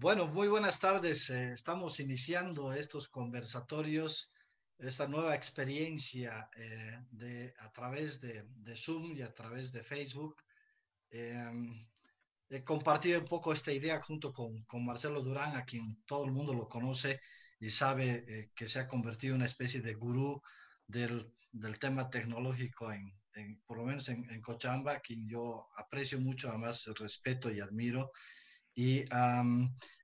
Bueno, muy buenas tardes. Eh, estamos iniciando estos conversatorios, esta nueva experiencia eh, de, a través de, Zoom y a través de Facebook. Em, he compartido un poco esta idea junto con, Marcelo Durán, a quien todo el mundo lo conoce y sabe eh, que se ha convertido en una especie de gurú del, tema tecnológico, en, en, por lo menos en, en Cochabamba, quien yo aprecio mucho, además respeto y admiro. Y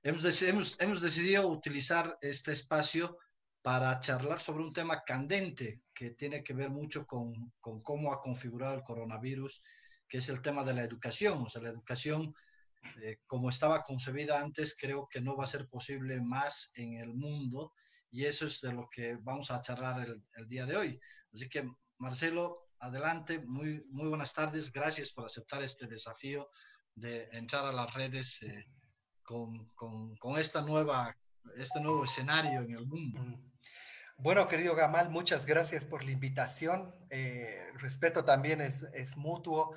hemos, hemos, hemos, decidido utilizar este espacio para charlar sobre un tema candente que tiene que ver mucho con, con, cómo ha configurado el coronavirus, que es el tema de la educación. O sea, la educación, eh, como estaba concebida antes, creo que no va a ser posible más en el mundo y eso es de lo que vamos a charlar el, el día de hoy. Así que, Marcelo, adelante, muy, muy buenas tardes, gracias por aceptar este desafío de entrar a las redes eh, con, con, con, esta nueva, este nuevo escenario en el mundo. Bueno, querido Gamal, muchas gracias por la invitación. Eh, respeto también es, es, mutuo.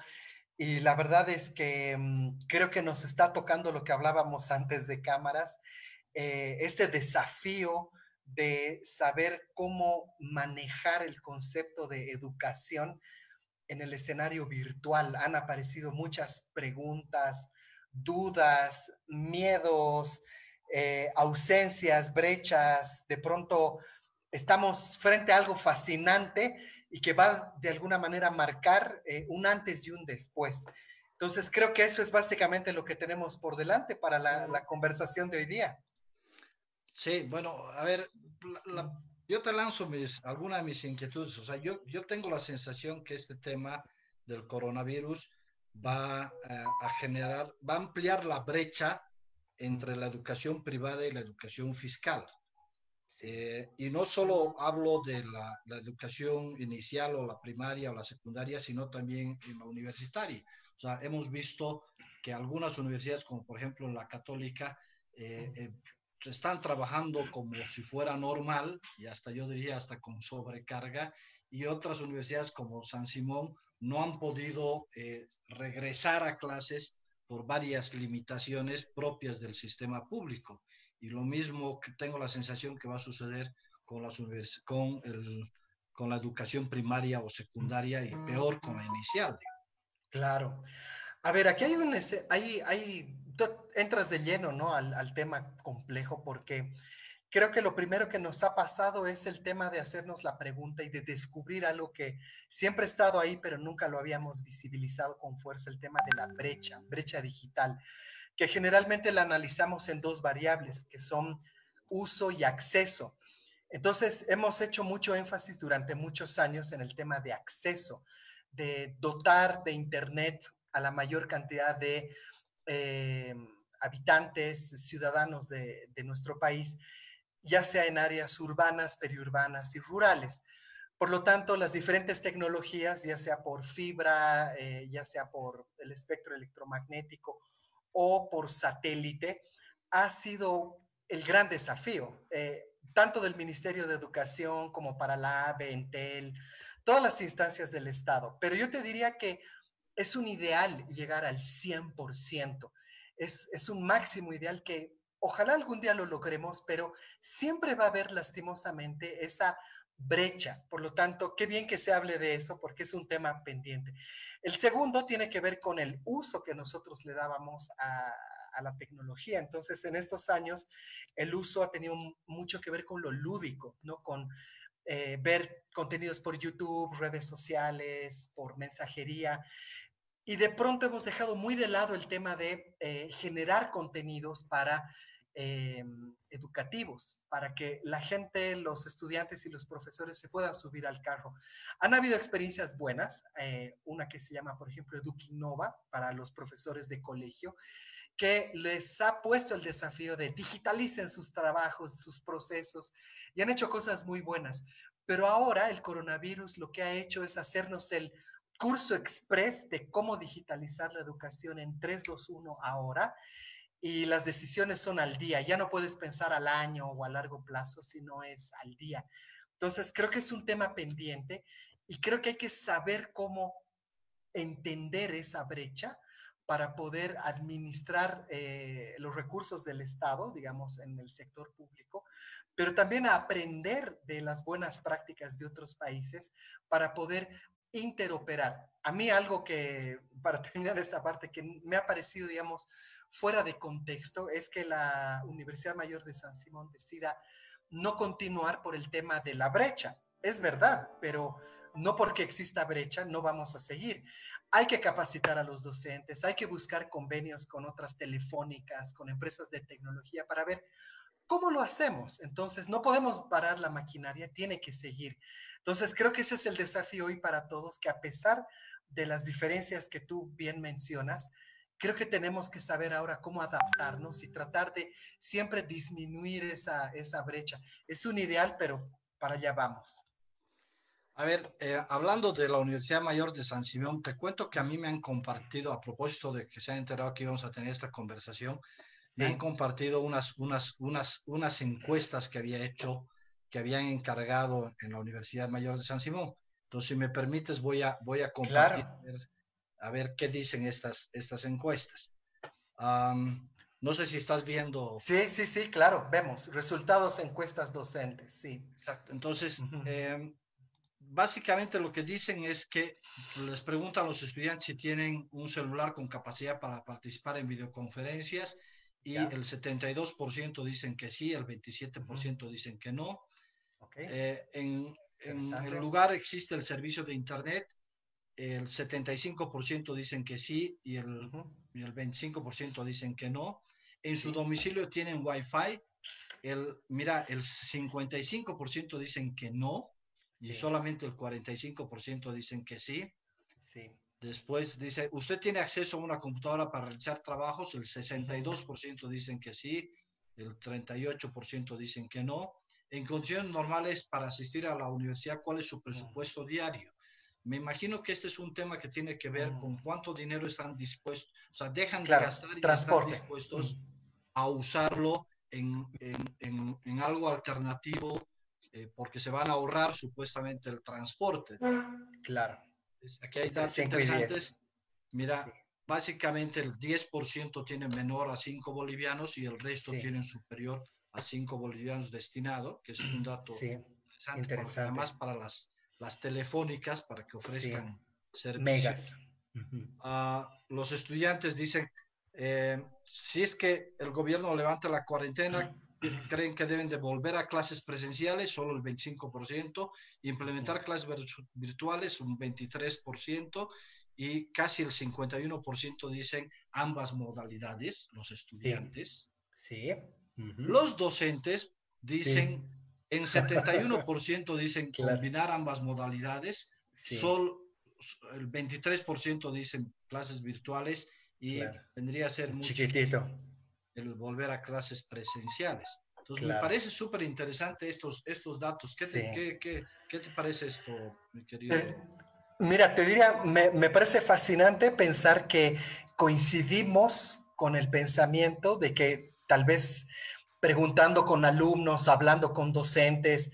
Y la verdad es que um, creo que nos está tocando lo que hablábamos antes de cámaras, eh, este desafío de saber cómo manejar el concepto de educación en el escenario virtual han aparecido muchas preguntas, dudas, miedos, eh, ausencias, brechas. De pronto estamos frente a algo fascinante y que va de alguna manera a marcar eh, un antes y un después. Entonces creo que eso es básicamente lo que tenemos por delante para la, la conversación de hoy día. Sí, bueno, a ver, la, yo te lanzo mis, algunas de mis inquietudes. O sea, yo, yo tengo la sensación que este tema del coronavirus va a, eh, a generar, va a ampliar la brecha entre la educación privada y la educación fiscal. Eh, y no solo hablo de la, la, educación inicial o la primaria o la secundaria, sino también en la universitaria. O sea, hemos visto que algunas universidades, como por ejemplo la católica, eh, están trabajando como si fuera normal y hasta yo diría hasta con sobrecarga y otras universidades como San Simón no han podido eh, regresar a clases por varias limitaciones propias del sistema público. Y lo mismo que tengo la sensación que va a suceder con, con la educación primaria o secundaria y peor con la inicial. Claro. A ver, aquí hay un, hay, hay entras de lleno, ¿no? Al, al, tema complejo porque creo que lo primero que nos ha pasado es el tema de hacernos la pregunta y de descubrir algo que siempre ha estado ahí, pero nunca lo habíamos visibilizado con fuerza, el tema de la brecha, brecha digital, que generalmente la analizamos en dos variables, que son uso y acceso. Entonces, hemos hecho mucho énfasis durante muchos años en el tema de acceso, de dotar de Internet a la mayor cantidad de eh, habitantes, ciudadanos de, nuestro país, ya sea en áreas urbanas, periurbanas y rurales. Por lo tanto, las diferentes tecnologías, ya sea por fibra, eh, ya sea por el espectro electromagnético o por satélite, ha sido el gran desafío, eh, tanto del Ministerio de Educación como para la AVE, Entel, todas las instancias del Estado. Pero yo te diría que es un ideal llegar al 100%. Es, es un máximo ideal que ojalá algún día lo logremos, pero siempre va a haber lastimosamente esa brecha. Por lo tanto, qué bien que se hable de eso porque es un tema pendiente. El segundo tiene que ver con el uso que nosotros le dábamos a, a la tecnología. Entonces, en estos años, el uso ha tenido mucho que ver con lo lúdico, ¿no? Con eh, ver contenidos por YouTube, redes sociales, por mensajería. Y de pronto hemos dejado muy de lado el tema de eh, generar contenidos para eh, educativos, para que la gente, los estudiantes y los profesores se puedan subir al carro. Han habido experiencias buenas, eh, una que se llama, por ejemplo, Eduquinova, para los profesores de colegio, que les ha puesto el desafío de digitalicen sus trabajos, sus procesos, y han hecho cosas muy buenas. Pero ahora el coronavirus lo que ha hecho es hacernos el curso express de cómo digitalizar la educación en 321 ahora y las decisiones son al día. Ya no puedes pensar al año o a largo plazo, sino es al día. Entonces, creo que es un tema pendiente y creo que hay que saber cómo entender esa brecha para poder administrar eh, los recursos del Estado, digamos, en el sector público, pero también aprender de las buenas prácticas de otros países para poder interoperar. A mí algo que, para terminar esta parte, que me ha parecido, digamos, fuera de contexto, es que la Universidad Mayor de San Simón decida no continuar por el tema de la brecha. Es verdad, pero no porque exista brecha no vamos a seguir. Hay que capacitar a los docentes, hay que buscar convenios con otras telefónicas, con empresas de tecnología para ver cómo lo hacemos. Entonces, no podemos parar la maquinaria, tiene que seguir. Entonces, creo que ese es el desafío hoy para todos, que a pesar de las diferencias que tú bien mencionas, creo que tenemos que saber ahora cómo adaptarnos y tratar de siempre disminuir esa, esa brecha. Es un ideal, pero para allá vamos. A ver, eh, hablando de la Universidad Mayor de San Simón, te cuento que a mí me han compartido, a propósito de que se han enterado que íbamos a tener esta conversación, me han compartido unas, unas, unas, unas encuestas que había hecho, que habían encargado en la Universidad Mayor de San Simón. Entonces, si me permites, voy a, voy a compartir a ver qué dicen estas, estas encuestas. no sé si estás viendo. Sí, sí, sí, claro, vemos resultados encuestas docentes, sí. Exacto. Entonces, em, básicamente lo que dicen es que les preguntan a los estudiantes si tienen un celular con capacidad para participar en videoconferencias y el 72% dicen que sí, el 27% dicen que no. Eh, en, en el lugar existe el servicio de Internet el 75% dicen que sí y el, el 25% dicen que no. En su domicilio tienen Wi-Fi. El, mira, el 55% dicen que no y solamente el 45% dicen que sí. Sí. Después dice, ¿usted tiene acceso a una computadora para realizar trabajos? El 62% dicen que sí, el 38% dicen que no. En condiciones normales, para asistir a la universidad, ¿cuál es su presupuesto diario? Me imagino que este es un tema que tiene que ver con cuánto dinero están dispuestos, o sea, dejan de gastar y están dispuestos a usarlo en, en, en, algo alternativo eh, porque se van a ahorrar supuestamente el transporte. Claro. Aquí hay datos interesantes. Mira, básicamente el 10% tiene menor a 5 bolivianos y el resto tienen superior a 5 bolivianos destinado, que es un dato interesante, interesante. además para las las telefónicas para que ofrezcan servicios. Ah, los estudiantes dicen, eh, si es que el gobierno levanta la cuarentena, creen que deben de volver a clases presenciales, solo el 25%, implementar clases virtuales, un 23%, y casi el 51% dicen ambas modalidades, los estudiantes. Sí. Los docentes dicen en 71% dicen combinar ambas modalidades, solo el 23% dicen clases virtuales y vendría a ser mucho chiquitito el volver a clases presenciales. Entonces, me parece súper interesante estos, estos datos. ¿Qué te, qué, qué, te, parece esto, mi querido? Eh, mira, te diría, me, me parece fascinante pensar que coincidimos con el pensamiento de que tal vez preguntando con alumnos, hablando con docentes,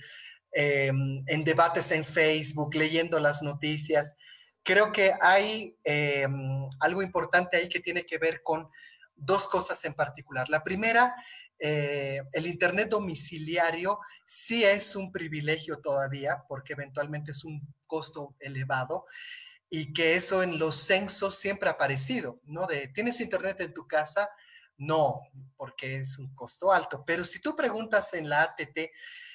em, en debates en Facebook, leyendo las noticias. Creo que hay em, algo importante ahí que tiene que ver con dos cosas en particular. La primera, eh, el Internet domiciliario sí es un privilegio todavía, porque eventualmente es un costo elevado y que eso en los censos siempre ha aparecido, ¿no? Tienes Internet en tu casa, no, porque es un costo alto. Pero si tú preguntas en la ATT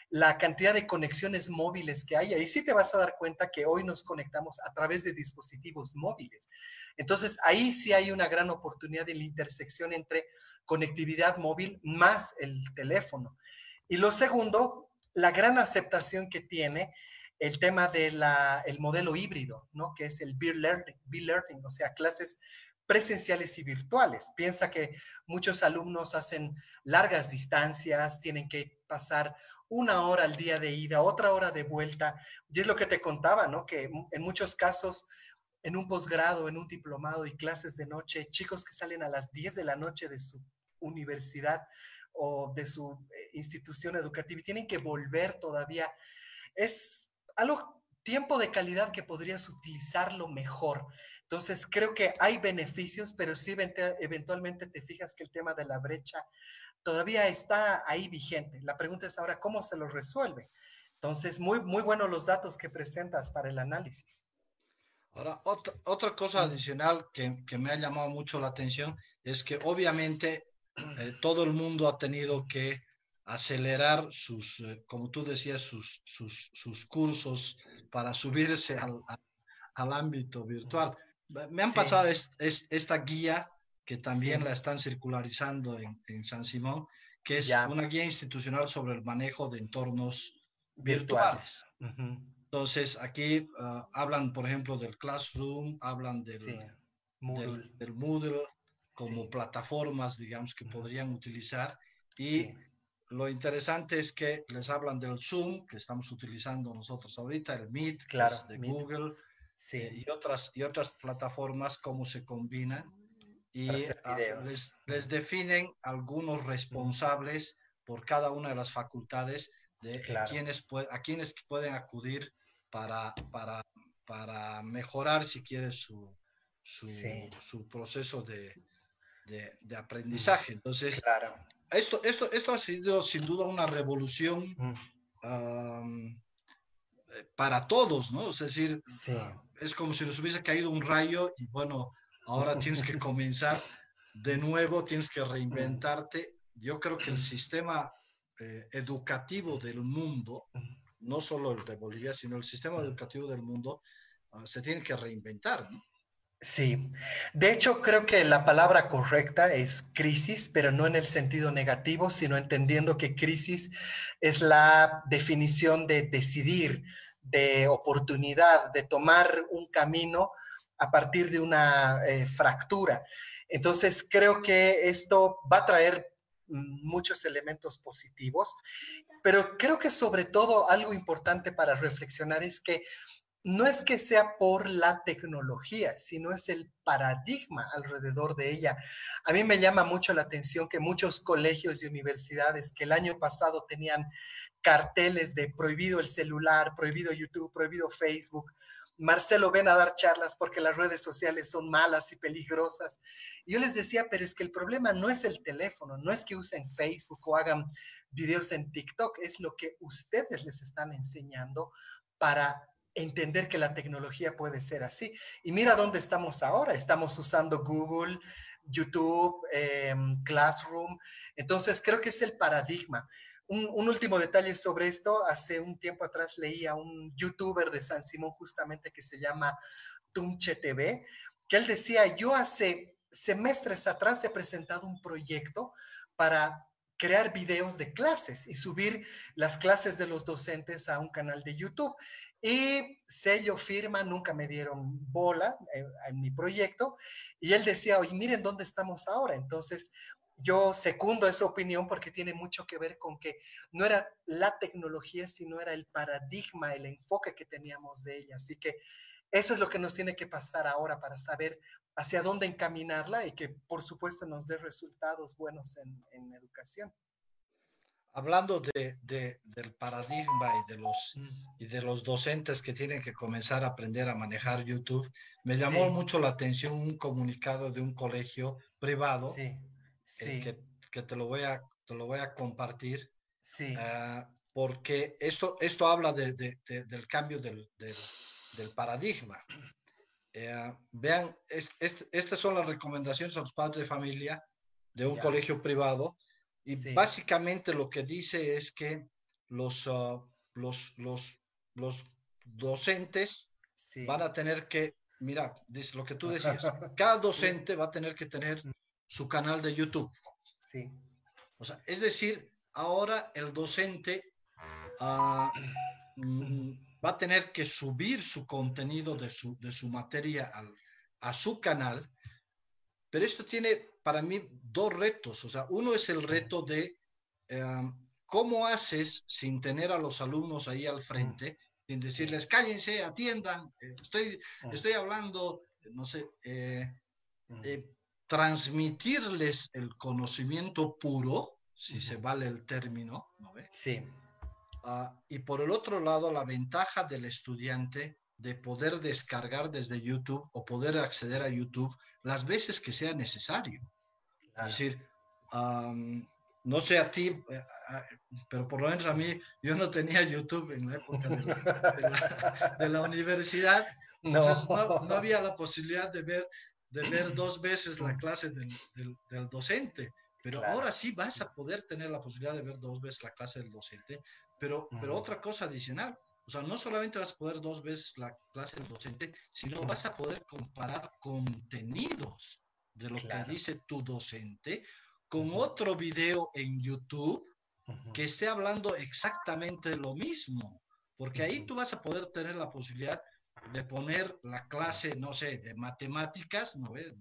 la cantidad de conexiones móviles que hay, ahí sí te vas a dar cuenta que hoy nos conectamos a través de dispositivos móviles. Entonces, ahí sí hay una gran oportunidad de la intersección entre conectividad móvil más el teléfono. Y lo segundo, la gran aceptación que tiene el tema del modelo híbrido, ¿no? Que es el Be Learning, learning, o sea, clases presenciales y virtuales. Piensa que muchos alumnos hacen largas distancias, tienen que pasar una hora al día de ida, otra hora de vuelta. Y es lo que te contaba, ¿no? Que en muchos casos, en un posgrado, en un diplomado y clases de noche, chicos que salen a las 10 de la noche de su universidad o de su eh, institución educativa y tienen que volver todavía. Es algo tiempo de calidad que podrías utilizarlo mejor. Entonces, creo que hay beneficios, pero sí eventualmente te fijas que el tema de la brecha todavía está ahí vigente. La pregunta es ahora, ¿cómo se lo resuelve? Entonces, muy, muy buenos los datos que presentas para el análisis. Ahora, otra, otra cosa adicional que, que, me ha llamado mucho la atención es que obviamente eh, todo el mundo ha tenido que acelerar sus, eh, como tú decías, sus, sus, sus cursos para subirse al, al, ámbito virtual. Me han pasado esta guía que también la están circularizando en, en, San Simón, que es una guía institucional sobre el manejo de entornos virtuales. Entonces, aquí ah, hablan, por ejemplo, del Classroom, hablan del, Moodle. Del, Moodle como plataformas, digamos, que podrían utilizar. Y lo interesante es que les hablan del Zoom, que estamos utilizando nosotros ahorita, el Meet, claro, de Google, eh, y, otras, y otras plataformas, cómo se combinan y ah, les, definen algunos responsables por cada una de las facultades de quienes, a quienes pueden acudir para, para, para mejorar, si quieres, su, su, su proceso de, de, aprendizaje. Entonces, esto, esto, esto ha sido sin duda una revolución eh, para todos, ¿no? Es decir, es como si nos hubiese caído un rayo y bueno, ahora tienes que comenzar de nuevo, tienes que reinventarte. Yo creo que el sistema eh, educativo del mundo, no solo el de Bolivia, sino el sistema educativo del mundo, ah, se tiene que reinventar. Sí, de hecho creo que la palabra correcta es crisis, pero no en el sentido negativo, sino entendiendo que crisis es la definición de decidir, de oportunidad, de tomar un camino a partir de una eh, fractura. Entonces, creo que esto va a traer muchos elementos positivos, pero creo que sobre todo algo importante para reflexionar es que no es que sea por la tecnología, sino es el paradigma alrededor de ella. A mí me llama mucho la atención que muchos colegios y universidades que el año pasado tenían carteles de prohibido el celular, prohibido YouTube, prohibido Facebook, Marcelo, ven a dar charlas porque las redes sociales son malas y peligrosas. Yo les decía, pero es que el problema no es el teléfono, no es que usen Facebook o hagan videos en TikTok, es lo que ustedes les están enseñando para entender que la tecnología puede ser así. Y mira dónde estamos ahora. Estamos usando Google, YouTube, em, Classroom. Entonces, creo que es el paradigma un, último detalle sobre esto. Hace un tiempo atrás leí a un youtuber de San Simón justamente que se llama Tunche TV, que él decía, yo hace semestres atrás he presentado un proyecto para crear videos de clases y subir las clases de los docentes a un canal de YouTube. Y sello, firma, nunca me dieron bola en, eh, en mi proyecto. Y él decía, oye, miren dónde estamos ahora. Entonces, yo secundo esa opinión porque tiene mucho que ver con que no era la tecnología, sino era el paradigma, el enfoque que teníamos de ella. Así que eso es lo que nos tiene que pasar ahora para saber hacia dónde encaminarla y que por supuesto nos dé resultados buenos en, educación. Hablando de, del paradigma y de, los, y de los docentes que tienen que comenzar a aprender a manejar YouTube, me llamó mucho la atención un comunicado de un colegio privado sí eh, que, que, te, lo voy a, te lo voy a compartir. Sí. Ah, porque esto, esto habla de, de, del cambio del, del, paradigma. Eh, vean, es, estas son las recomendaciones a los padres de familia de un colegio privado y básicamente lo que dice es que los, uh, los, los, los docentes van a tener que, mira, dice lo que tú decías, cada docente va a tener que tener su canal de YouTube. Sí. O sea, es decir, ahora el docente ah, mm, va a tener que subir su contenido de su, de su materia a su canal, pero esto tiene para mí dos retos. O sea, uno es el reto de eh, cómo haces sin tener a los alumnos ahí al frente, sin decirles cállense, atiendan, eh, estoy, estoy hablando, no sé, eh, transmitirles el conocimiento puro, si se vale el término, ¿no ve? Sí. Ah, y por el otro lado, la ventaja del estudiante de poder descargar desde YouTube o poder acceder a YouTube las veces que sea necesario. Es decir, no sé a ti, eh, pero por lo menos a mí, yo no tenía YouTube en la época de la, universidad, no. no. había la posibilidad de ver, de ver dos veces la clase del, del, docente. Pero ahora sí vas a poder tener la posibilidad de ver dos veces la clase del docente, pero, pero otra cosa adicional, o sea, no solamente vas a poder dos veces la clase del docente, sino vas a poder comparar contenidos de lo que dice tu docente con otro video en YouTube que esté hablando exactamente lo mismo, porque ahí tú vas a poder tener la posibilidad de poner la clase, no sé, de matemáticas, ¿no ves?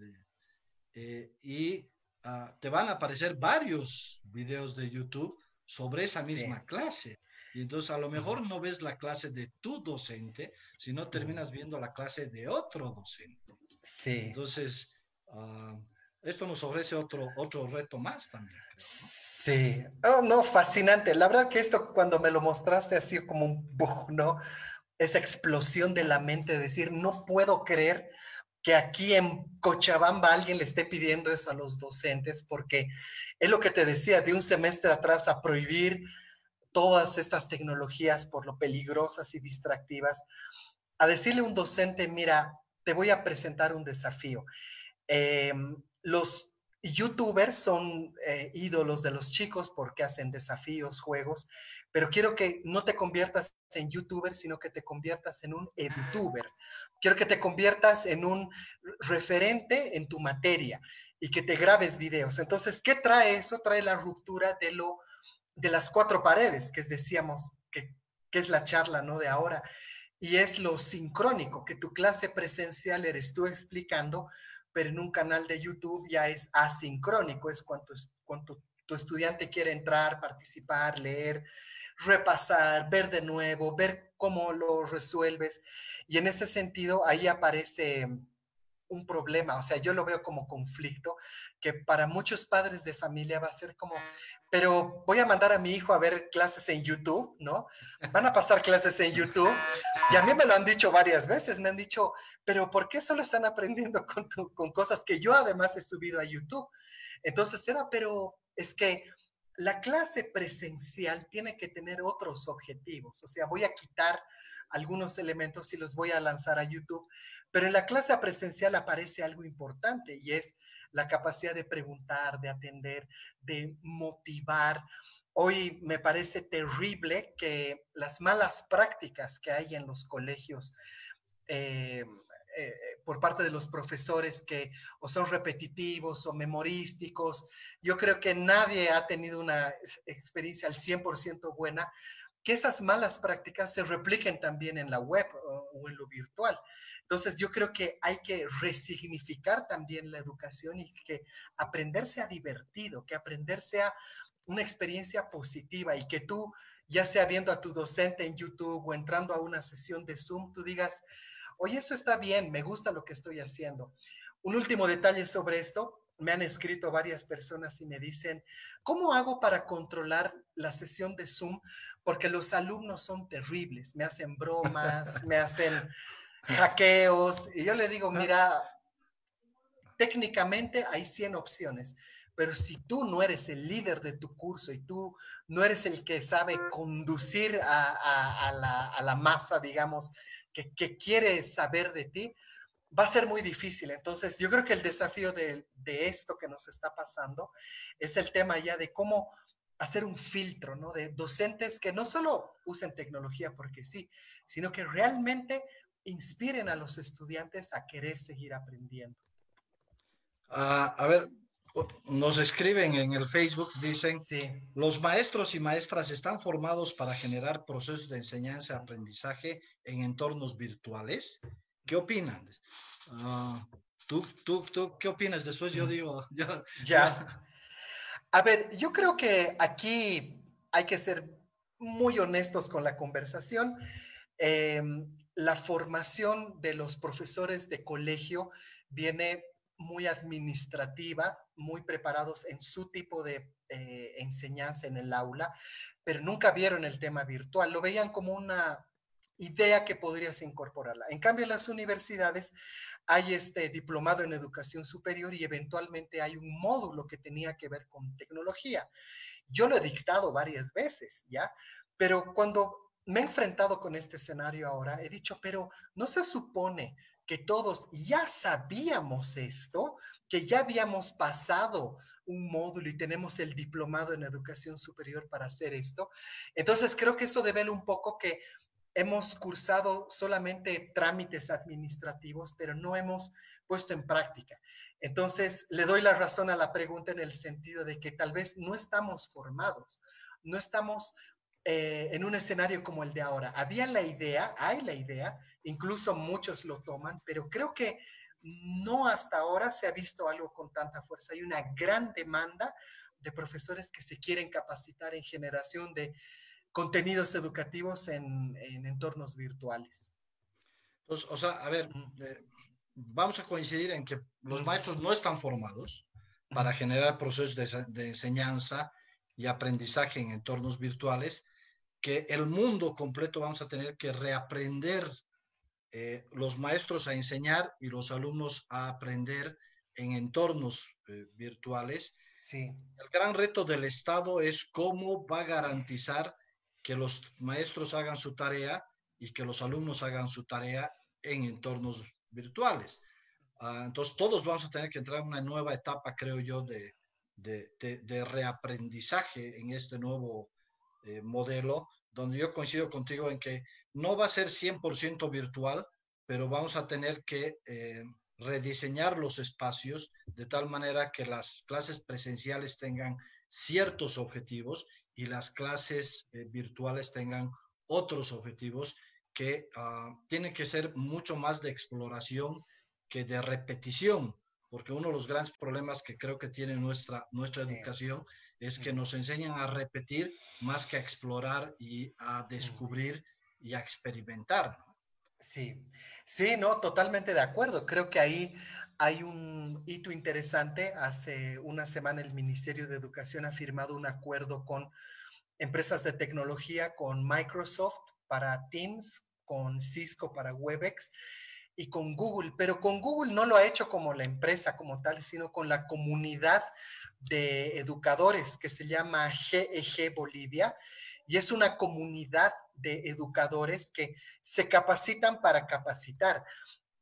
Eh, y ah, te van a aparecer varios videos de YouTube sobre esa misma clase. Y entonces a lo mejor no ves la clase de tu docente, sino terminas viendo la clase de otro docente. Sí. Entonces, ah, esto nos ofrece otro, otro reto más también. Sí, oh, no, fascinante. La verdad que esto cuando me lo mostraste así como un bug, ¿no? Esa explosión de la mente, decir, no puedo creer que aquí en Cochabamba alguien le esté pidiendo eso a los docentes, porque es lo que te decía, de un semestre atrás a prohibir todas estas tecnologías por lo peligrosas y distractivas, a decirle a un docente, mira, te voy a presentar un desafío. Eh, los youtubers son eh, ídolos de los chicos porque hacen desafíos, juegos, pero quiero que no te conviertas en youtuber, sino que te conviertas en un edutuber. Quiero que te conviertas en un referente en tu materia y que te grabes videos. Entonces, ¿qué trae eso? Trae la ruptura de lo de las cuatro paredes, que es, decíamos que, que es la charla, ¿no? De ahora. Y es lo sincrónico, que tu clase presencial eres tú explicando, pero en un canal de YouTube ya es asincrónico, es cuando, cuando tu estudiante quiere entrar, participar, leer, repasar, ver de nuevo, ver cómo lo resuelves. Y en ese sentido, ahí aparece un problema, o sea, yo lo veo como conflicto, que para muchos padres de familia va a ser como, pero voy a mandar a mi hijo a ver clases en YouTube, ¿no? Van a pasar clases en YouTube. Y a mí me lo han dicho varias veces, me han dicho, pero ¿por qué solo están aprendiendo con, con cosas que yo además he subido a YouTube? Entonces era, pero es que la clase presencial tiene que tener otros objetivos, o sea, voy a quitar algunos elementos y los voy a lanzar a YouTube, pero en la clase presencial aparece algo importante y es la capacidad de preguntar, de atender, de motivar. Hoy me parece terrible que las malas prácticas que hay en los colegios eh, eh, por parte de los profesores que o son repetitivos o memorísticos, yo creo que nadie ha tenido una experiencia al 100% buena, que esas malas prácticas se repliquen también en la web o en lo virtual. Entonces, yo creo que hay que resignificar también la educación y que aprender sea divertido, que aprender sea una experiencia positiva y que tú, ya sea viendo a tu docente en YouTube o entrando a una sesión de Zoom, tú digas, oye, esto está bien, me gusta lo que estoy haciendo. Un último detalle sobre esto, me han escrito varias personas y me dicen, ¿cómo hago para controlar la sesión de Zoom? Porque los alumnos son terribles, me hacen bromas, me hacen hackeos. Y yo le digo, mira, técnicamente hay 100 opciones, pero si tú no eres el líder de tu curso y tú no eres el que sabe conducir a, la, masa, digamos, que, quiere saber de ti, va a ser muy difícil. Entonces, yo creo que el desafío de, de, esto que nos está pasando es el tema ya de cómo hacer un filtro, ¿no? De docentes que no solo usen tecnología porque sí, sino que realmente inspiren a los estudiantes a querer seguir aprendiendo. Ah, a ver, nos escriben en el Facebook, dicen, los maestros y maestras están formados para generar procesos de enseñanza-aprendizaje en entornos virtuales. ¿Qué opinan? Ah, ¿tú, tú, tú, qué opinas? Después yo digo, ya. ya. A ver, yo creo que aquí hay que ser muy honestos con la conversación. Eh, la formación de los profesores de colegio viene muy administrativa, muy preparados en su tipo de eh, enseñanza en el aula, pero nunca vieron el tema virtual, lo veían como una idea que podrías incorporarla. En cambio, en las universidades hay este diplomado en educación superior y eventualmente hay un módulo que tenía que ver con tecnología. Yo lo he dictado varias veces, ¿ya? Pero cuando me he enfrentado con este escenario ahora, he dicho, pero no se supone que todos ya sabíamos esto, que ya habíamos pasado un módulo y tenemos el diplomado en educación superior para hacer esto. Entonces creo que eso debe un poco que hemos cursado solamente trámites administrativos, pero no hemos puesto en práctica. Entonces, le doy la razón a la pregunta en el sentido de que tal vez no estamos formados, no estamos eh, en un escenario como el de ahora. Había la idea, hay la idea, incluso muchos lo toman, pero creo que no hasta ahora se ha visto algo con tanta fuerza. Hay una gran demanda de profesores que se quieren capacitar en generación de contenidos educativos en, entornos virtuales. Entonces, o sea, a ver, eh, vamos a coincidir en que los maestros no están formados para generar procesos de, enseñanza y aprendizaje en entornos virtuales, que el mundo completo vamos a tener que reaprender eh, los maestros a enseñar y los alumnos a aprender en entornos eh, virtuales. Sí. El gran reto del Estado es cómo va a garantizar que los maestros hagan su tarea y que los alumnos hagan su tarea en entornos virtuales. Ah, entonces, todos vamos a tener que entrar en una nueva etapa, creo yo, de, de, reaprendizaje en este nuevo eh, modelo, donde yo coincido contigo en que no va a ser 100% virtual, pero vamos a tener que eh, rediseñar los espacios de tal manera que las clases presenciales tengan ciertos objetivos y las clases eh, virtuales tengan otros objetivos que uh, tienen que ser mucho más de exploración que de repetición, porque uno de los grandes problemas que creo que tiene nuestra, nuestra educación es que nos enseñan a repetir más que a explorar y a descubrir y a experimentar. Sí, sí, no, totalmente de acuerdo. Creo que ahí hay un hito interesante. Hace una semana el Ministerio de Educación ha firmado un acuerdo con empresas de tecnología, con Microsoft para Teams, con Cisco para Webex y con Google, pero con Google no lo ha hecho como la empresa como tal, sino con la comunidad de educadores que se llama GEG e Bolivia y es una comunidad de educadores que se capacitan para capacitar.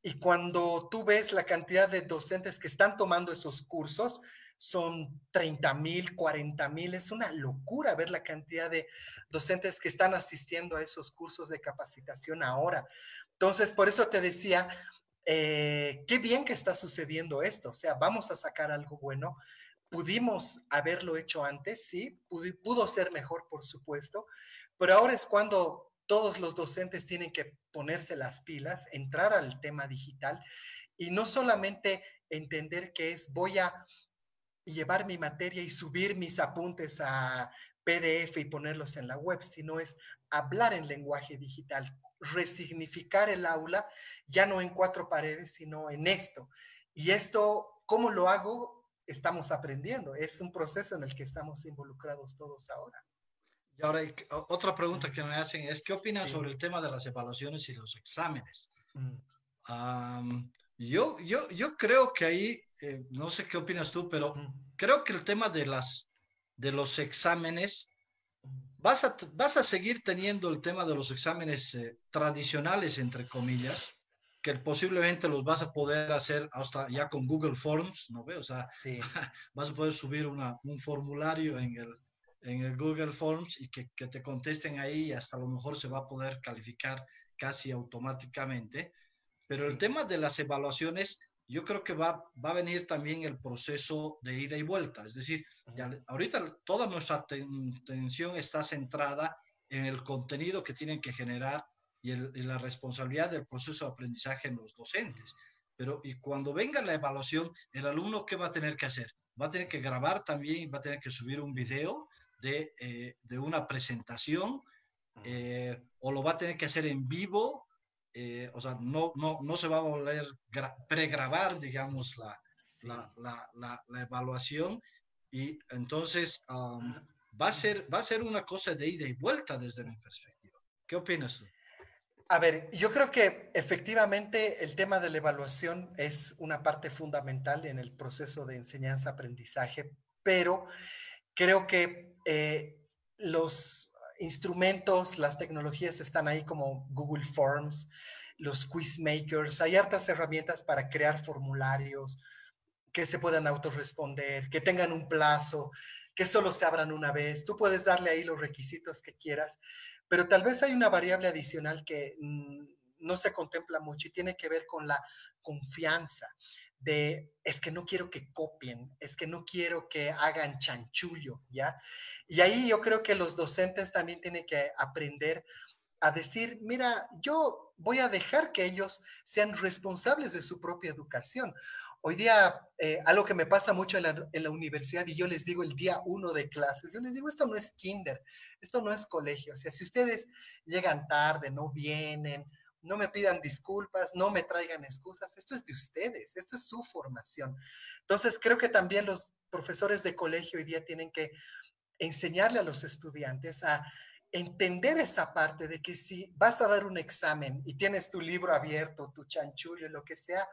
Y cuando tú ves la cantidad de docentes que están tomando esos cursos, son 30 mil, 40 mil, es una locura ver la cantidad de docentes que están asistiendo a esos cursos de capacitación ahora. Entonces, por eso te decía, eh, qué bien que está sucediendo esto, o sea, vamos a sacar algo bueno. Pudimos haberlo hecho antes, sí, pudo ser mejor, por supuesto, pero ahora es cuando todos los docentes tienen que ponerse las pilas, entrar al tema digital y no solamente entender que es voy a llevar mi materia y subir mis apuntes a PDF y ponerlos en la web, sino es hablar en lenguaje digital, resignificar el aula ya no en cuatro paredes, sino en esto. Y esto, ¿cómo lo hago? Estamos aprendiendo. Es un proceso en el que estamos involucrados todos ahora. Y ahora, otra pregunta que me hacen es, ¿qué opinas sobre el tema de las evaluaciones y los exámenes? Mm. yo, yo, yo creo que ahí, eh, no sé qué opinas tú, pero creo que el tema de, las, de los exámenes, vas a, vas a seguir teniendo el tema de los exámenes eh, tradicionales, entre comillas, que posiblemente los vas a poder hacer hasta ya con Google Forms, ¿no veo? O sea, vas a poder subir una, un formulario en el, en el Google Forms y que, que, te contesten ahí y hasta a lo mejor se va a poder calificar casi automáticamente. Pero el tema de las evaluaciones, yo creo que va, va a venir también el proceso de ida y vuelta. Es decir, ya, ahorita toda nuestra atención está centrada en el contenido que tienen que generar y, el, y, la responsabilidad del proceso de aprendizaje en los docentes. Pero y cuando venga la evaluación, el alumno, ¿qué va a tener que hacer? Va a tener que grabar también, va a tener que subir un video de, eh, de una presentación eh, o lo va a tener que hacer en vivo, eh, o sea, no, no, no se va a volver pregrabar, digamos, la, la, la, la, evaluación y entonces va, a ser, va a ser una cosa de ida y vuelta desde mi perspectiva. ¿Qué opinas tú? A ver, yo creo que efectivamente el tema de la evaluación es una parte fundamental en el proceso de enseñanza-aprendizaje, pero creo que eh, los instrumentos, las tecnologías están ahí como Google Forms, los quiz makers, hay hartas herramientas para crear formularios que se puedan autorresponder, que tengan un plazo, que solo se abran una vez. Tú puedes darle ahí los requisitos que quieras, pero tal vez hay una variable adicional que mm, no se contempla mucho y tiene que ver con la confianza de es que no quiero que copien, es que no quiero que hagan chanchullo, ¿ya? Y ahí yo creo que los docentes también tienen que aprender a decir, mira, yo voy a dejar que ellos sean responsables de su propia educación. Hoy día, eh, algo que me pasa mucho en la, universidad y yo les digo el día uno de clases, yo les digo, esto no es kinder, esto no es colegio. O sea, si ustedes llegan tarde, no vienen, no me pidan disculpas, no me traigan excusas, esto es de ustedes, esto es su formación. Entonces, creo que también los profesores de colegio hoy día tienen que enseñarle a los estudiantes a entender esa parte de que si vas a dar un examen y tienes tu libro abierto, tu chanchullo, lo que sea,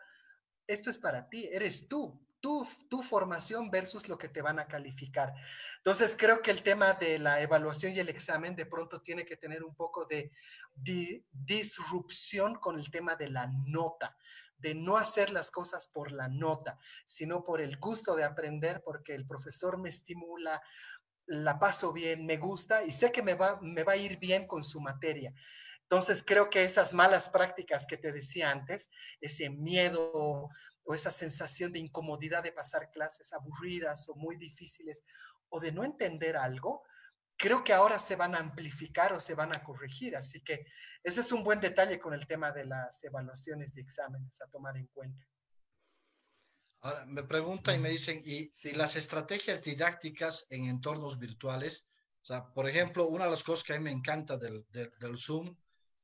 esto es para ti, eres tú, tu, tu formación versus lo que te van a calificar. Entonces, creo que el tema de la evaluación y el examen de pronto tiene que tener un poco de, disrupción con el tema de la nota de no hacer las cosas por la nota, sino por el gusto de aprender, porque el profesor me estimula, la paso bien, me gusta y sé que me va, me va a ir bien con su materia. Entonces, creo que esas malas prácticas que te decía antes, ese miedo o esa sensación de incomodidad de pasar clases aburridas o muy difíciles o de no entender algo, creo que ahora se van a amplificar o se van a corregir. Así que ese es un buen detalle con el tema de las evaluaciones y exámenes a tomar en cuenta. Ahora, me preguntan y me dicen, ¿y si las estrategias didácticas en entornos virtuales? O sea, por ejemplo, una de las cosas que a mí me encanta del, del, Zoom,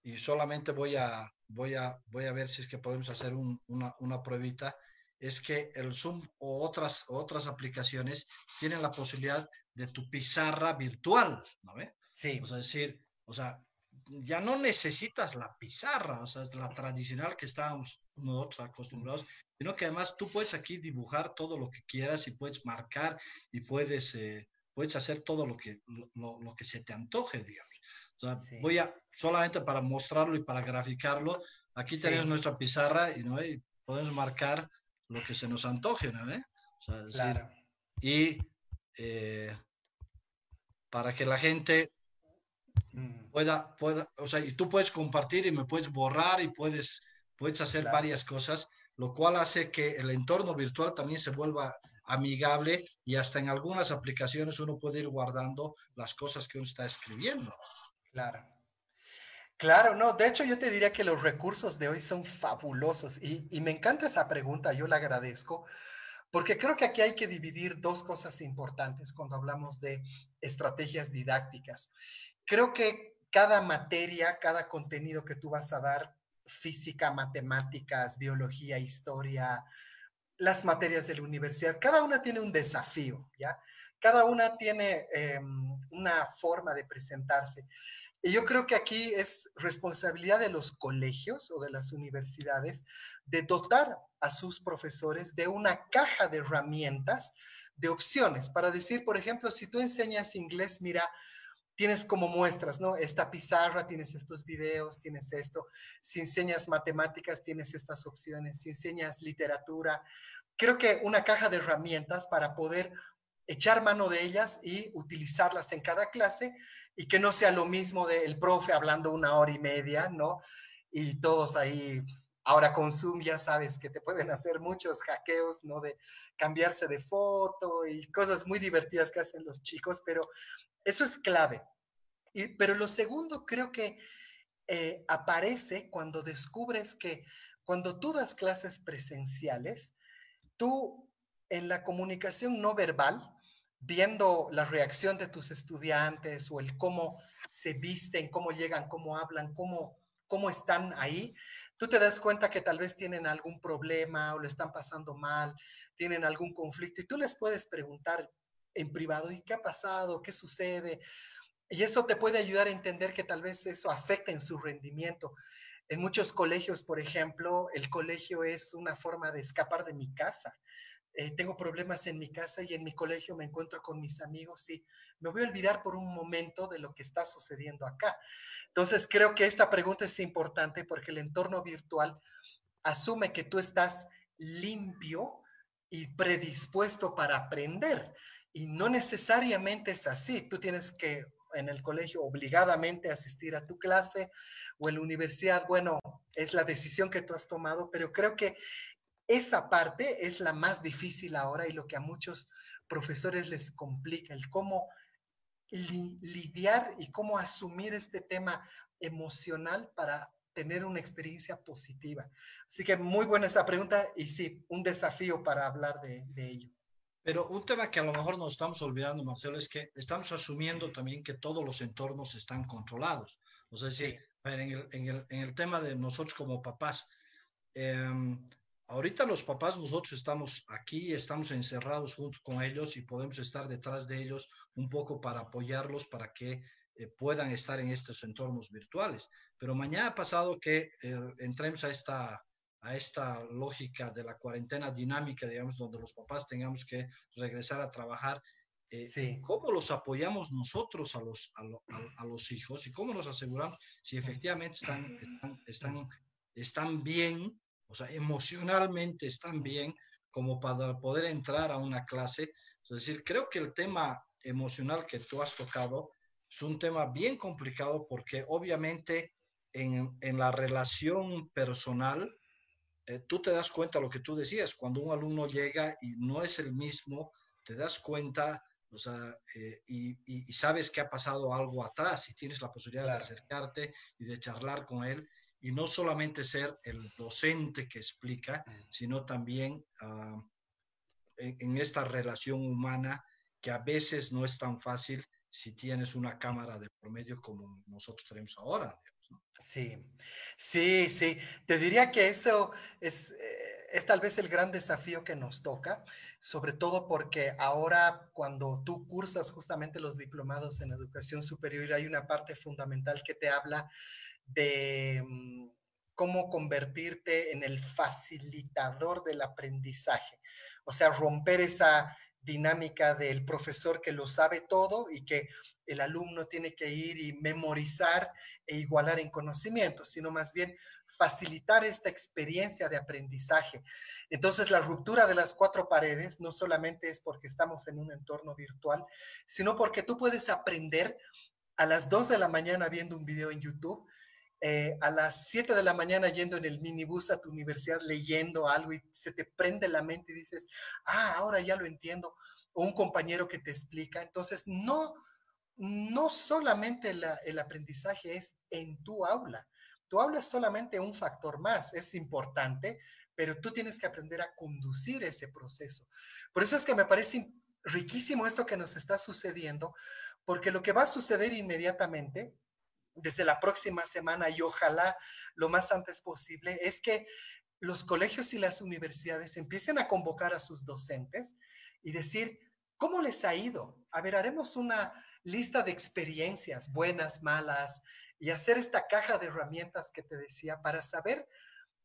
y solamente voy a, voy, a, voy a ver si es que podemos hacer una, una pruebita, es que el Zoom o otras, otras aplicaciones tienen la posibilidad de tu pizarra virtual, ¿no ve? Sí. O sea, decir, o sea, ya no necesitas la pizarra, o sea, es la tradicional que estábamos nosotros acostumbrados, sino que además tú puedes aquí dibujar todo lo que quieras y puedes marcar y puedes, eh, puedes hacer todo lo que, lo, lo, que se te antoje, digamos. O sea, voy a, solamente para mostrarlo y para graficarlo, aquí tenemos nuestra pizarra y, ¿no? podemos marcar lo que se nos antoje, ¿no? O sea, claro. y eh, para que la gente mm. pueda, pueda, o sea, y tú puedes compartir y me puedes borrar y puedes, puedes hacer varias cosas lo cual hace que el entorno virtual también se vuelva amigable y hasta en algunas aplicaciones uno puede ir guardando las cosas que uno está escribiendo. Claro. Claro, no, de hecho yo te diría que los recursos de hoy son fabulosos y, y me encanta esa pregunta, yo la agradezco, porque creo que aquí hay que dividir dos cosas importantes cuando hablamos de estrategias didácticas. Creo que cada materia, cada contenido que tú vas a dar física, matemáticas, biología, historia, las materias de la universidad, cada una tiene un desafío, ¿ya? Cada una tiene em, una forma de presentarse. Y yo creo que aquí es responsabilidad de los colegios o de las universidades de dotar a sus profesores de una caja de herramientas, de opciones, para decir, por ejemplo, si tú enseñas inglés, mira, tienes como muestras, ¿no? Esta pizarra, tienes estos videos, tienes esto. Si enseñas matemáticas, tienes estas opciones. Si enseñas literatura, creo que una caja de herramientas para poder echar mano de ellas y utilizarlas en cada clase y que no sea lo mismo del profe hablando una hora y media, ¿no? Y todos ahí, ahora con Zoom ya sabes que te pueden hacer muchos hackeos, ¿no? De cambiarse de foto y cosas muy divertidas que hacen los chicos, pero eso es clave. Y, pero lo segundo creo que eh, aparece cuando descubres que cuando tú das clases presenciales, tú en la comunicación no verbal, viendo la reacción de tus estudiantes o el cómo se visten, cómo llegan, cómo hablan, cómo cómo están ahí, tú te das cuenta que tal vez tienen algún problema o le están pasando mal, tienen algún conflicto y tú les puedes preguntar en privado, ¿y qué ha pasado? ¿Qué sucede? Y eso te puede ayudar a entender que tal vez eso afecta en su rendimiento. En muchos colegios, por ejemplo, el colegio es una forma de escapar de mi casa. Eh, tengo problemas en mi casa y en mi colegio me encuentro con mis amigos y me voy a olvidar por un momento de lo que está sucediendo acá. Entonces, creo que esta pregunta es importante porque el entorno virtual asume que tú estás limpio y predispuesto para aprender. Y no necesariamente es así. Tú tienes que en el colegio obligadamente asistir a tu clase o en la universidad, bueno, es la decisión que tú has tomado, pero creo que esa parte es la más difícil ahora y lo que a muchos profesores les complica, el cómo lidiar y cómo asumir este tema emocional para tener una experiencia positiva. Así que muy buena esa pregunta y sí, un desafío para hablar de, ello. Pero un tema que a lo mejor nos estamos olvidando, Marcelo, es que estamos asumiendo también que todos los entornos están controlados. O sea, sí. en, el, en, el, en, el, tema de nosotros como papás, eh, ahorita los papás, nosotros estamos aquí, estamos encerrados juntos con ellos y podemos estar detrás de ellos un poco para apoyarlos para que eh, puedan estar en estos entornos virtuales. Pero mañana pasado que eh, entremos a esta, a esta lógica de la cuarentena dinámica, digamos, donde los papás tengamos que regresar a trabajar, eh, ¿cómo los apoyamos nosotros a los, a, los hijos y cómo nos aseguramos si efectivamente están, están, están, están bien o sea, emocionalmente están bien como para poder entrar a una clase. Es decir, creo que el tema emocional que tú has tocado es un tema bien complicado porque obviamente en, en la relación personal, eh, tú te das cuenta lo que tú decías, cuando un alumno llega y no es el mismo, te das cuenta, o sea, eh, y, y, sabes que ha pasado algo atrás y tienes la posibilidad de acercarte y de charlar con él y no solamente ser el docente que explica, sino también ah, en, esta relación humana que a veces no es tan fácil si tienes una cámara de promedio como nosotros tenemos ahora. Sí, sí, sí. Te diría que eso es, eh, es tal vez el gran desafío que nos toca, sobre todo porque ahora cuando tú cursas justamente los diplomados en educación superior, hay una parte fundamental que te habla de mm, cómo convertirte en el facilitador del aprendizaje. O sea, romper esa dinámica del profesor que lo sabe todo y que el alumno tiene que ir y memorizar e igualar en conocimiento, sino más bien facilitar esta experiencia de aprendizaje. Entonces, la ruptura de las cuatro paredes no solamente es porque estamos en un entorno virtual, sino porque tú puedes aprender a las dos de la mañana viendo un video en YouTube, eh, a las 7 de la mañana yendo en el minibús a tu universidad leyendo algo y se te prende la mente y dices, ah, ahora ya lo entiendo, o un compañero que te explica. Entonces, no, no solamente el aprendizaje es en tu aula. Tu aula es solamente un factor más, es importante, pero tú tienes que aprender a conducir ese proceso. Por eso es que me parece riquísimo esto que nos está sucediendo, porque lo que va a suceder inmediatamente desde la próxima semana y ojalá lo más antes posible, es que los colegios y las universidades empiecen a convocar a sus docentes y decir, ¿cómo les ha ido? A ver, haremos una lista de experiencias buenas, malas, y hacer esta caja de herramientas que te decía para saber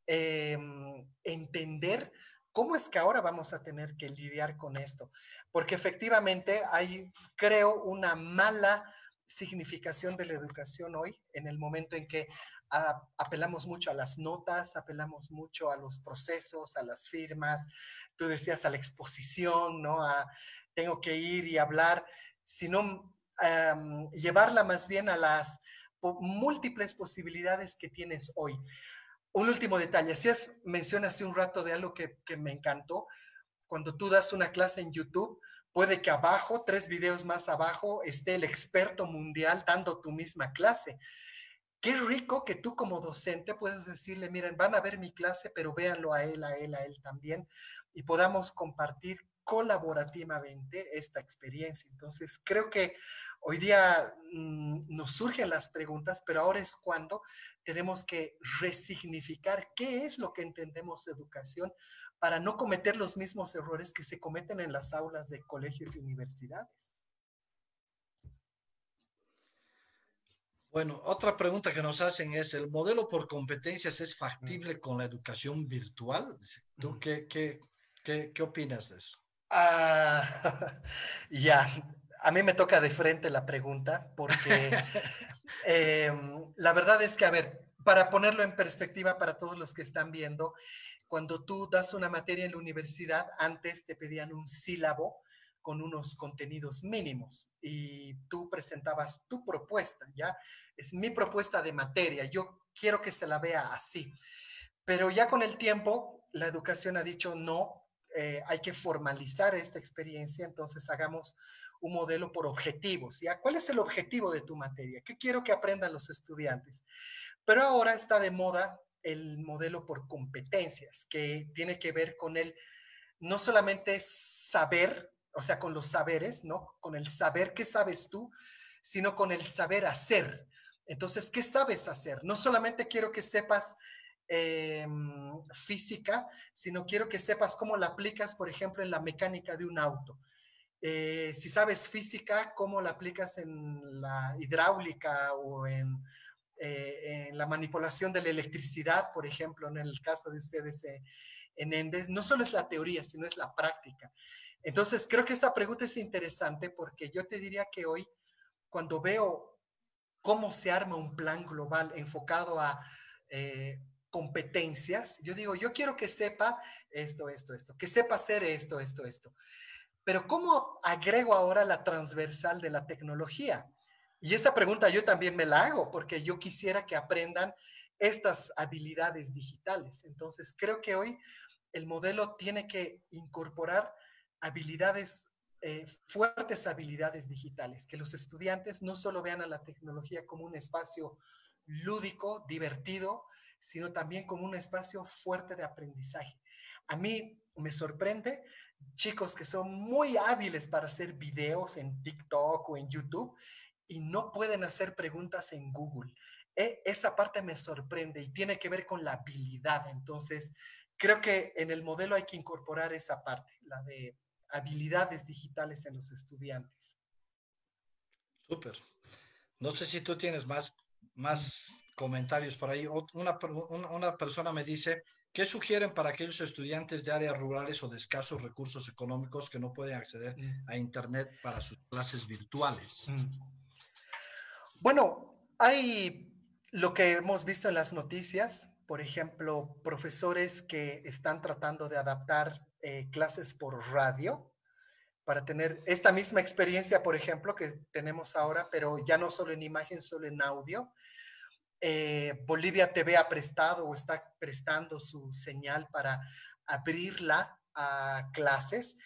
em, entender cómo es que ahora vamos a tener que lidiar con esto. Porque efectivamente hay, creo, una mala significación de la educación hoy, en el momento en que apelamos mucho a las notas, apelamos mucho a los procesos, a las firmas, tú decías a la exposición, ¿no? A tengo que ir y hablar, sino llevarla más bien a las múltiples posibilidades que tienes hoy. Un último detalle, hacías mención hace un rato de algo que, que me encantó, cuando tú das una clase en YouTube, Puede que abajo, tres videos más abajo, esté el experto mundial dando tu misma clase. Qué rico que tú como docente puedes decirle, miren, van a ver mi clase, pero véanlo a él, a él, a él también, y podamos compartir colaborativamente esta experiencia. Entonces, creo que hoy día mm, nos surgen las preguntas, pero ahora es cuando tenemos que resignificar qué es lo que entendemos de educación para no cometer los mismos errores que se cometen en las aulas de colegios y universidades. Bueno, otra pregunta que nos hacen es, ¿el modelo por competencias es factible con la educación virtual? ¿Tú qué, qué, qué, qué opinas de eso? Ah, ya, a mí me toca de frente la pregunta porque em, la verdad es que, a ver, para ponerlo en perspectiva para todos los que están viendo, cuando tú das una materia en la universidad, antes te pedían un sílabo con unos contenidos mínimos y tú presentabas tu propuesta, ¿ya? Es mi propuesta de materia, yo quiero que se la vea así. Pero ya con el tiempo, la educación ha dicho, no, eh, hay que formalizar esta experiencia, entonces hagamos un modelo por objetivos, ¿ya? ¿Cuál es el objetivo de tu materia? ¿Qué quiero que aprendan los estudiantes? Pero ahora está de moda el modelo por competencias, que tiene que ver con el, no solamente saber, o sea, con los saberes, ¿no? Con el saber qué sabes tú, sino con el saber hacer. Entonces, ¿qué sabes hacer? No solamente quiero que sepas em, física, sino quiero que sepas cómo la aplicas, por ejemplo, en la mecánica de un auto. Eh, si sabes física, cómo la aplicas en la hidráulica o en eh, en la manipulación de la electricidad, por ejemplo, en el caso de ustedes eh, en ENDES, no solo es la teoría, sino es la práctica. Entonces, creo que esta pregunta es interesante porque yo te diría que hoy, cuando veo cómo se arma un plan global enfocado a eh, competencias, yo digo, yo quiero que sepa esto, esto, esto, que sepa hacer esto, esto, esto. Pero ¿cómo agrego ahora la transversal de la tecnología? Y esta pregunta yo también me la hago porque yo quisiera que aprendan estas habilidades digitales. Entonces, creo que hoy el modelo tiene que incorporar habilidades, eh, fuertes habilidades digitales, que los estudiantes no solo vean a la tecnología como un espacio lúdico, divertido, sino también como un espacio fuerte de aprendizaje. A mí me sorprende chicos que son muy hábiles para hacer videos en TikTok o en YouTube y no pueden hacer preguntas en Google. E, esa parte me sorprende y tiene que ver con la habilidad. Entonces, creo que en el modelo hay que incorporar esa parte, la de habilidades digitales en los estudiantes. Súper. No sé si tú tienes más, más comentarios por ahí. Una, una persona me dice, ¿qué sugieren para aquellos estudiantes de áreas rurales o de escasos recursos económicos que no pueden acceder mm. a Internet para sus clases virtuales? Bueno, hay lo que hemos visto en las noticias, por ejemplo, profesores que están tratando de adaptar eh, clases por radio para tener esta misma experiencia, por ejemplo, que tenemos ahora, pero ya no solo en imagen, solo en audio. Eh, Bolivia TV ha prestado o está prestando su señal para abrirla a clases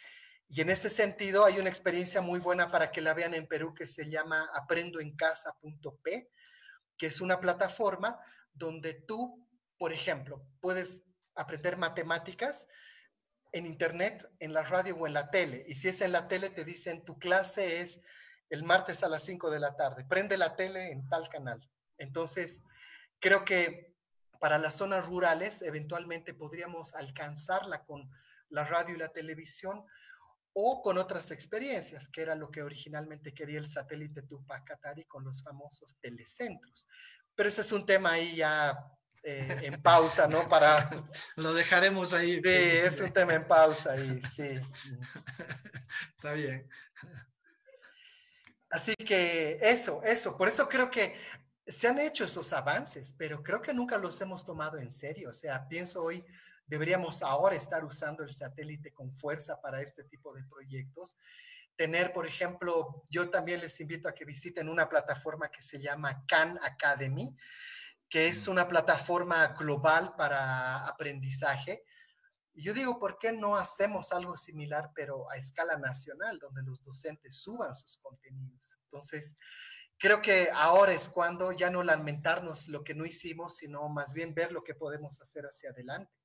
y en ese sentido hay una experiencia muy buena para que la vean en Perú que se llama aprendoencasa.p, que es una plataforma donde tú, por ejemplo, puedes aprender matemáticas en internet, en la radio o en la tele. Y si es en la tele, te dicen tu clase es el martes a las 5 de la tarde. Prende la tele en tal canal. Entonces, creo que para las zonas rurales, eventualmente podríamos alcanzarla con la radio y la televisión o con otras experiencias, que era lo que originalmente quería el satélite Tupac Katari con los famosos telecentros. Pero ese es un tema ahí ya eh, en pausa, ¿no? Para... Lo dejaremos ahí. Sí, es un tema en pausa ahí, sí. Está bien. Así que eso, eso, por eso creo que se han hecho esos avances, pero creo que nunca los hemos tomado en serio. O sea, pienso hoy deberíamos ahora estar usando el satélite con fuerza para este tipo de proyectos. Tener, por ejemplo, yo también les invito a que visiten una plataforma que se llama Khan Academy, que es una plataforma global para aprendizaje. Y yo digo, ¿por qué no hacemos algo similar, pero a escala nacional, donde los docentes suban sus contenidos? Entonces, creo que ahora es cuando ya no lamentarnos lo que no hicimos, sino más bien ver lo que podemos hacer hacia adelante.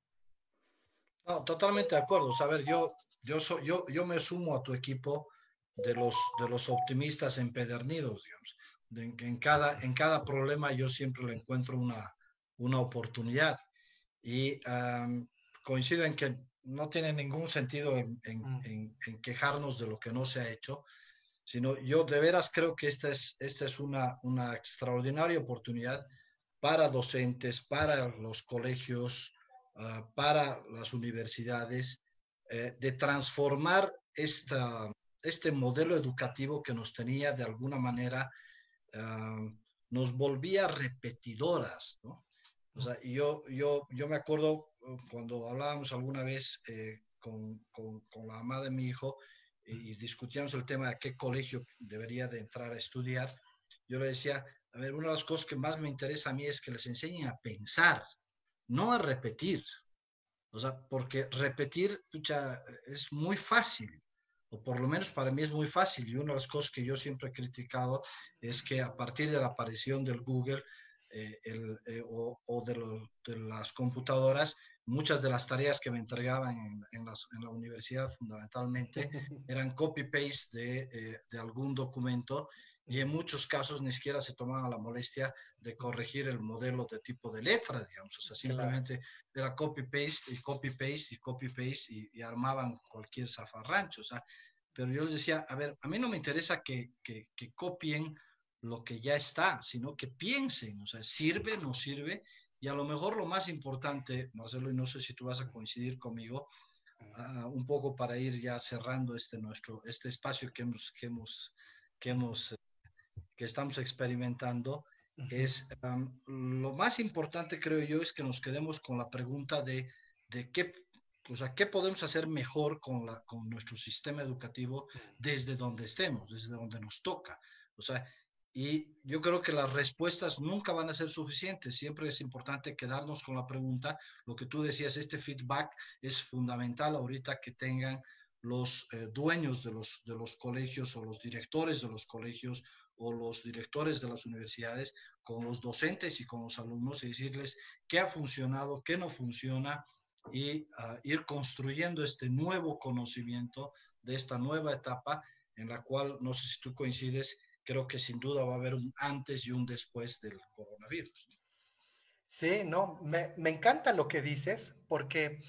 No, totalmente de acuerdo. O a ver, yo, yo, yo, yo me sumo a tu equipo de los, de los optimistas empedernidos, digamos. en, cada, en cada problema yo siempre le encuentro una, una oportunidad. Y coincido en que no tiene ningún sentido en, mm. en, en, quejarnos de lo que no se ha hecho, sino yo de veras creo que esta es, esta es una, una extraordinaria oportunidad para docentes, para los colegios, ah, para las universidades, eh, de transformar esta, este modelo educativo que nos tenía de alguna manera, ah, nos volvía repetidoras, ¿no? O sea, yo, yo, yo me acuerdo uh, cuando hablábamos alguna vez eh, con, con, con, la mamá de mi hijo y discutíamos el tema de qué colegio debería de entrar a estudiar, yo le decía, a ver, una de las cosas que más me interesa a mí es que les enseñen a pensar, no a repetir. O sea, porque repetir pucha, es muy fácil, o por lo menos para mí es muy fácil. Y una de las cosas que yo siempre he criticado es que a partir de la aparición del Google eh, el, eh, o, o de, de, las computadoras, muchas de las tareas que me entregaban en, en, las, en la universidad fundamentalmente eran copy-paste de, eh, de algún documento y en muchos casos ni siquiera se tomaban la molestia de corregir el modelo de tipo de letra, digamos, o sea, simplemente era copy-paste y copy-paste y copy-paste y, armaban cualquier zafarrancho, o sea, pero yo les decía, a ver, a mí no me interesa que, que, que copien lo que ya está, sino que piensen, o sea, sirve, no sirve, y a lo mejor lo más importante, Marcelo, y no sé si tú vas a coincidir conmigo, uh, un poco para ir ya cerrando este nuestro, este espacio que hemos, que hemos, que hemos que estamos experimentando es lo más importante, creo yo, es que nos quedemos con la pregunta de, de qué, o sea, qué podemos hacer mejor con, la, con nuestro sistema educativo desde donde estemos, desde donde nos toca. O sea, y yo creo que las respuestas nunca van a ser suficientes. Siempre es importante quedarnos con la pregunta. Lo que tú decías, este feedback es fundamental ahorita que tengan los eh, dueños de los, de los colegios o los directores de los colegios o los directores de las universidades con los docentes y con los alumnos y decirles qué ha funcionado, qué no funciona y uh, ir construyendo este nuevo conocimiento de esta nueva etapa en la cual, no sé si tú coincides, creo que sin duda va a haber un antes y un después del coronavirus. Sí, no, me, me encanta lo que dices porque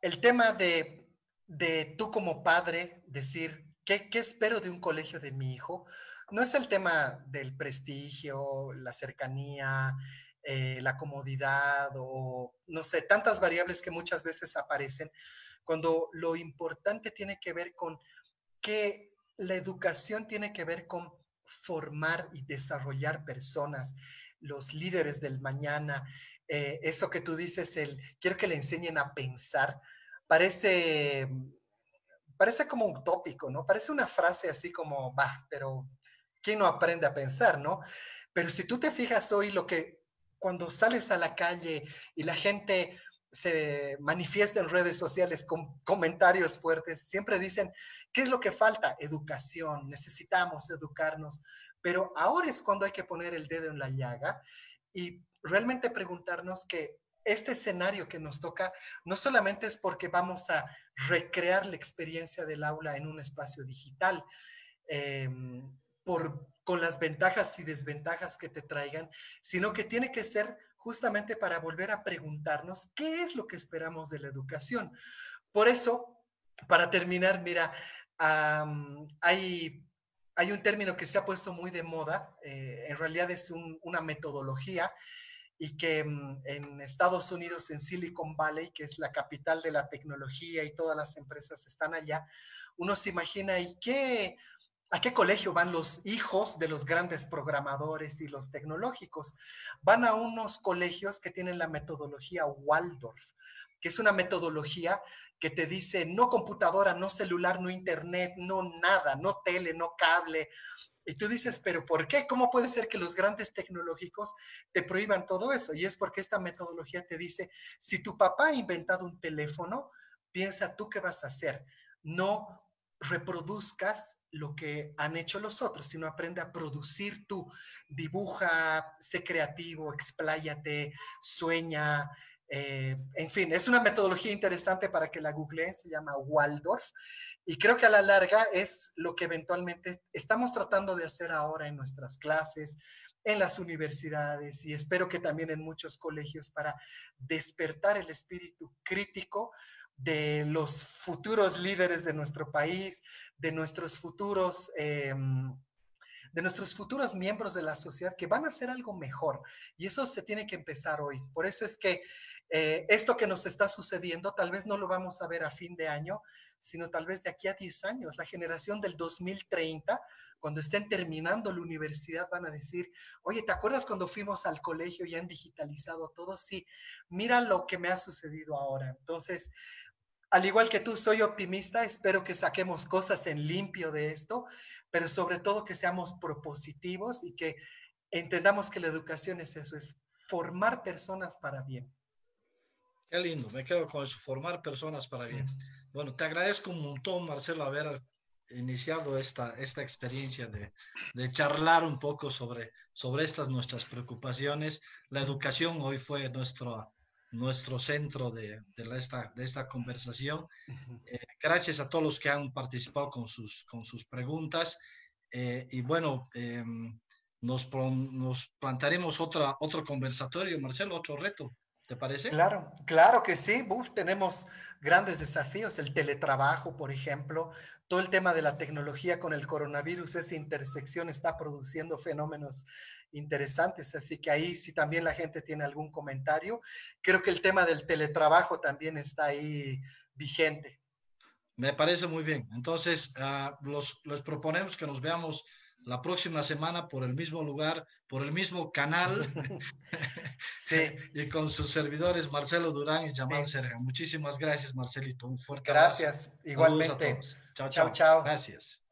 el tema de, de tú como padre decir, ¿qué, ¿qué espero de un colegio de mi hijo? No es el tema del prestigio, la cercanía, eh, la comodidad o no sé, tantas variables que muchas veces aparecen, cuando lo importante tiene que ver con que la educación tiene que ver con formar y desarrollar personas, los líderes del mañana, eh, eso que tú dices, el quiero que le enseñen a pensar, parece, parece como un tópico, ¿no? Parece una frase así como, va, pero ¿quién no aprende a pensar, no? Pero si tú te fijas hoy lo que cuando sales a la calle y la gente se manifiesta en redes sociales con comentarios fuertes, siempre dicen, ¿qué es lo que falta? Educación, necesitamos educarnos. Pero ahora es cuando hay que poner el dedo en la llaga y realmente preguntarnos que este escenario que nos toca no solamente es porque vamos a recrear la experiencia del aula en un espacio digital, eh, con las ventajas y desventajas que te traigan, sino que tiene que ser justamente para volver a preguntarnos qué es lo que esperamos de la educación. Por eso, para terminar, mira, hay, hay un término que se ha puesto muy de moda, eh, en realidad es una metodología y que mm, en Estados Unidos, en Silicon Valley, que es la capital de la tecnología y todas las empresas están allá, uno se imagina, ¿y qué? ¿A qué colegio van los hijos de los grandes programadores y los tecnológicos? Van a unos colegios que tienen la metodología Waldorf, que es una metodología que te dice no computadora, no celular, no internet, no nada, no tele, no cable. Y tú dices, pero ¿por qué? ¿Cómo puede ser que los grandes tecnológicos te prohíban todo eso? Y es porque esta metodología te dice, si tu papá ha inventado un teléfono, piensa tú qué vas a hacer. No reproduzcas lo que han hecho los otros, sino aprende a producir tú. Dibuja, sé creativo, expláyate, sueña, Eh, en fin, es una metodología interesante para que la googleen, se llama Waldorf, y creo que a la larga es lo que eventualmente estamos tratando de hacer ahora en nuestras clases, en las universidades y espero que también en muchos colegios para despertar el espíritu crítico de los futuros líderes de nuestro país, de nuestros futuros... Em, de nuestros futuros miembros de la sociedad que van a hacer algo mejor. Y eso se tiene que empezar hoy. Por eso es que eh, esto que nos está sucediendo tal vez no lo vamos a ver a fin de año, sino tal vez de aquí a 10 años. La generación del 2030, cuando estén terminando la universidad, van a decir, oye, ¿te acuerdas cuando fuimos al colegio y han digitalizado todo? Sí, mira lo que me ha sucedido ahora. Entonces, al igual que tú, soy optimista, espero que saquemos cosas en limpio de esto, pero sobre todo que seamos propositivos y que entendamos que la educación es eso, es formar personas para bien. Qué lindo, me quedo con eso, formar personas para bien. Bueno, te agradezco un montón, Marcelo, haber iniciado esta, esta experiencia de, de, charlar un poco sobre, sobre estas nuestras preocupaciones. La educación hoy fue nuestro, nuestro centro de, de, esta, de esta conversación. Eh, gracias a todos los que han participado con sus, con sus preguntas. Eh, y bueno, em, nos, nos plantaremos otra, otro conversatorio, Marcelo, otro reto. ¿Te parece? Claro, claro que sí. tenemos grandes desafíos, el teletrabajo, por ejemplo, todo el tema de la tecnología con el coronavirus, esa intersección está produciendo fenómenos interesantes, así que ahí si también la gente tiene algún comentario, creo que el tema del teletrabajo también está ahí vigente. Me parece muy bien. Entonces, uh, los, les proponemos que nos veamos la próxima semana por el mismo lugar, por el mismo canal. sí. y con sus servidores Marcelo Durán y Jamal Serga. Muchísimas gracias, Marcelito. Un fuerte abrazo. Gracias, igualmente. Chao, chao, chao. Gracias.